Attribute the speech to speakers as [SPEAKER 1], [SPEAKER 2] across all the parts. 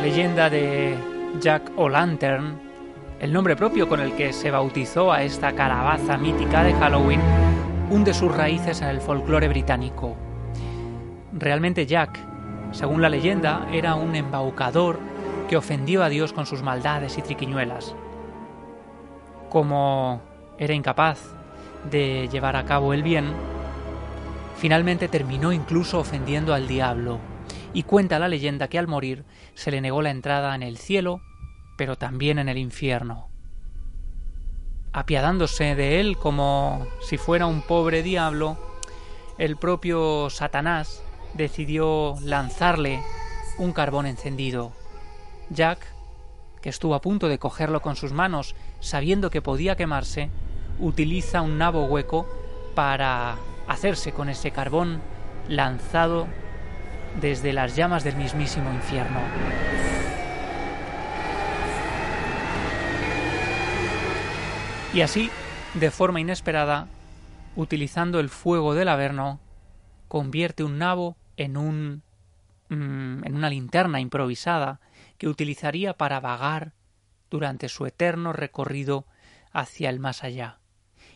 [SPEAKER 1] leyenda de Jack O'Lantern, el nombre propio con el que se bautizó a esta calabaza mítica de Halloween, hunde sus raíces en el folclore británico. Realmente Jack, según la leyenda, era un embaucador que ofendió a Dios con sus maldades y triquiñuelas. Como era incapaz de llevar a cabo el bien, finalmente terminó incluso ofendiendo al diablo, y cuenta la leyenda que al morir se le negó la entrada en el cielo, pero también en el infierno. Apiadándose de él como si fuera un pobre diablo, el propio Satanás decidió lanzarle un carbón encendido. Jack, que estuvo a punto de cogerlo con sus manos sabiendo que podía quemarse, utiliza un nabo hueco para hacerse con ese carbón lanzado desde las llamas del mismísimo infierno. Y así, de forma inesperada, utilizando el fuego del Averno, convierte un nabo en un mm, en una linterna improvisada que utilizaría para vagar durante su eterno recorrido hacia el más allá.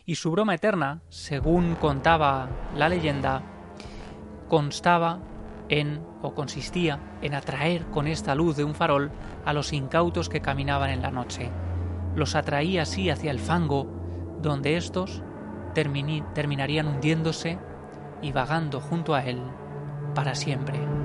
[SPEAKER 1] Y su broma eterna, según contaba la leyenda, constaba en o consistía en atraer con esta luz de un farol a los incautos que caminaban en la noche. Los atraía así hacia el fango, donde éstos terminarían hundiéndose y vagando junto a él para siempre.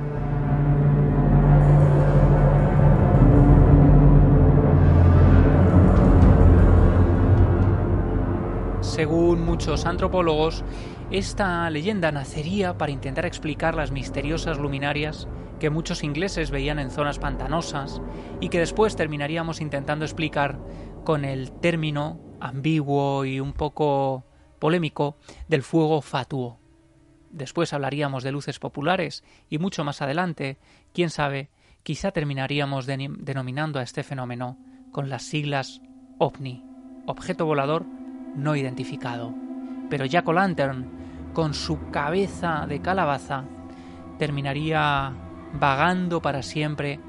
[SPEAKER 1] Según muchos antropólogos, esta leyenda nacería para intentar explicar las misteriosas luminarias que muchos ingleses veían en zonas pantanosas y que después terminaríamos intentando explicar con el término ambiguo y un poco polémico del fuego fatuo. Después hablaríamos de luces populares y mucho más adelante, quién sabe, quizá terminaríamos denominando a este fenómeno con las siglas OVNI, objeto volador no identificado. Pero Jack O'Lantern, con su cabeza de calabaza, terminaría vagando para siempre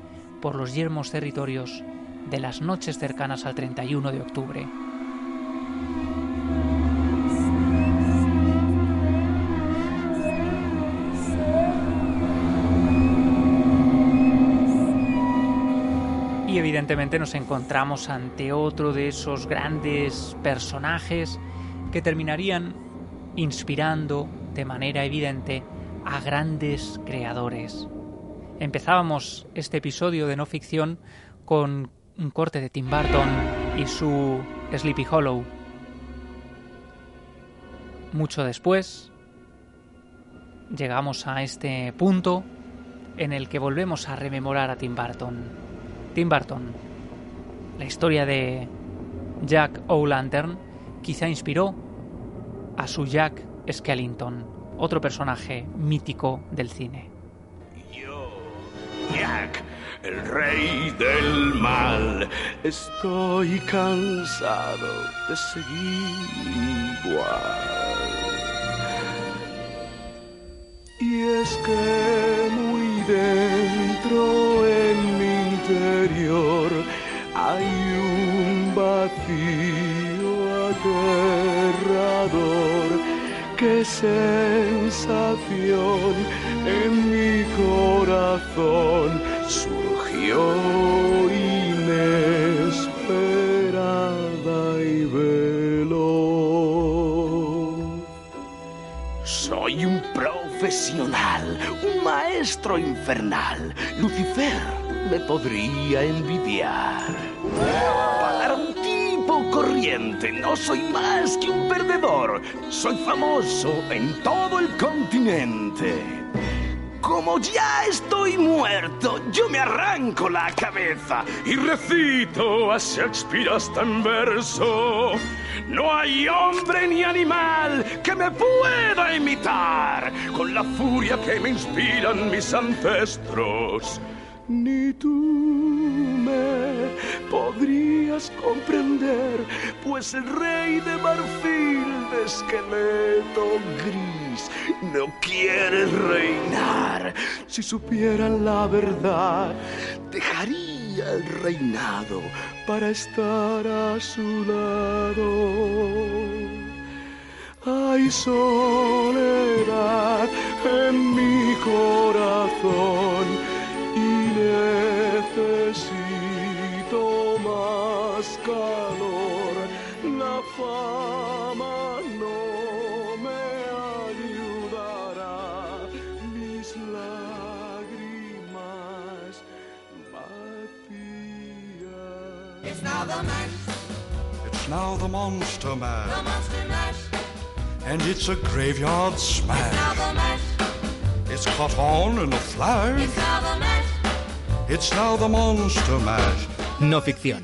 [SPEAKER 1] por los yermos territorios de las noches cercanas al 31 de octubre. Evidentemente nos encontramos ante otro de esos grandes personajes que terminarían inspirando de manera evidente a grandes creadores. Empezábamos este episodio de no ficción con un corte de Tim Burton y su Sleepy Hollow. Mucho después llegamos a este punto en el que volvemos a rememorar a Tim Burton. Tim Burton. La historia de Jack O'Lantern quizá inspiró a su Jack Skellington, otro personaje mítico del cine.
[SPEAKER 2] Yo, Jack, el rey del mal, estoy cansado de seguir igual. Y es que muy dentro hay un vacío aterrador. Qué sensación en mi corazón surgió inesperada y veloz. Soy un profesional, un maestro infernal, Lucifer me podría envidiar. Para un tipo corriente no soy más que un perdedor. Soy famoso en todo el continente. Como ya estoy muerto, yo me arranco la cabeza y recito a Shakespeare hasta en verso. No hay hombre ni animal que me pueda imitar con la furia que me inspiran mis ancestros ni tú me podrías comprender, pues el rey de marfil de esqueleto gris no quieres reinar. Si supieran la verdad, dejaría el reinado para estar a su lado. Hay soledad en mi corazón más calor. La fama no me ayudará, mis lágrimas vacías.
[SPEAKER 3] It's now the mash,
[SPEAKER 4] It's now the Monster
[SPEAKER 3] the
[SPEAKER 4] Mash,
[SPEAKER 3] monster mash.
[SPEAKER 4] and it's a graveyard
[SPEAKER 3] Now
[SPEAKER 4] smash.
[SPEAKER 3] the mash,
[SPEAKER 4] It's caught on in a flash.
[SPEAKER 3] it's now the mash.
[SPEAKER 4] It's now the Monster Mash.
[SPEAKER 5] No ficción.